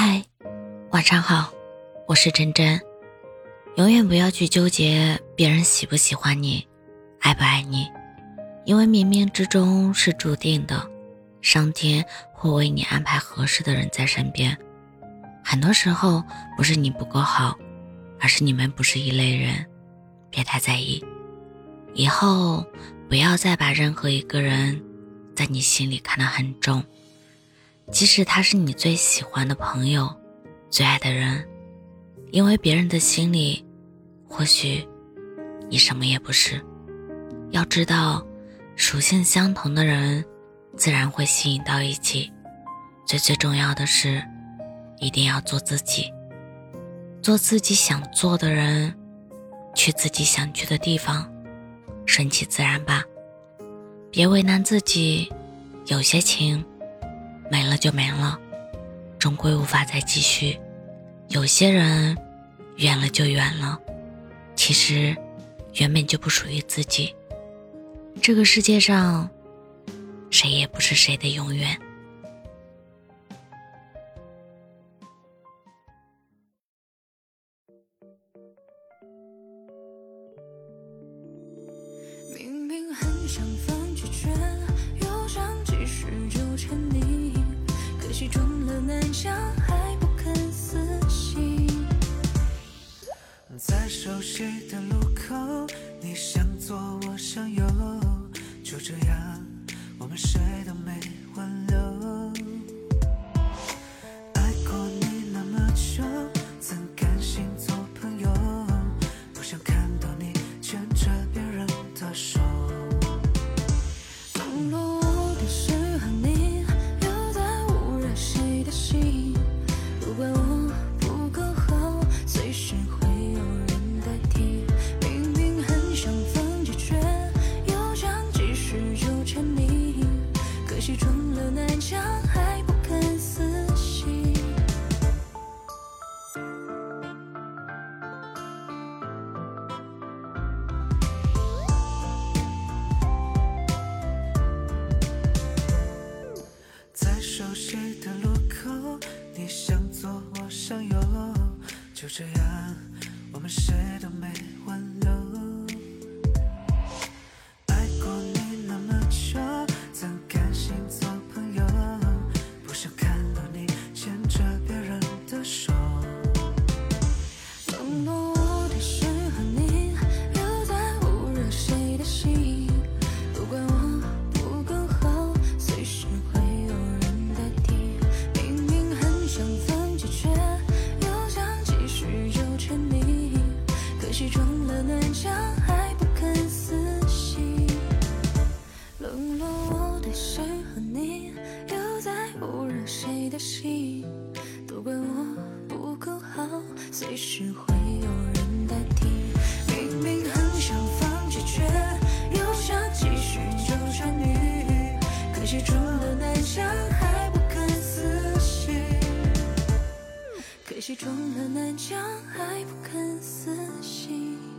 嗨，晚上好，我是真真。永远不要去纠结别人喜不喜欢你，爱不爱你，因为冥冥之中是注定的，上天会为你安排合适的人在身边。很多时候不是你不够好，而是你们不是一类人，别太在意。以后不要再把任何一个人在你心里看得很重。即使他是你最喜欢的朋友，最爱的人，因为别人的心里，或许你什么也不是。要知道，属性相同的人，自然会吸引到一起。最最重要的是，一定要做自己，做自己想做的人，去自己想去的地方，顺其自然吧，别为难自己。有些情。没了就没了，终归无法再继续。有些人远了就远了，其实原本就不属于自己。这个世界上，谁也不是谁的永远。明明很想放熟悉的路口，就这样，我们谁撞了南墙还不肯死心，冷落我的是和你，又在捂热谁的心？都怪我不够好，随时会有人代替。明明很想放弃，却又想继续纠缠你。可惜撞了南墙可惜撞了南墙还不肯死心。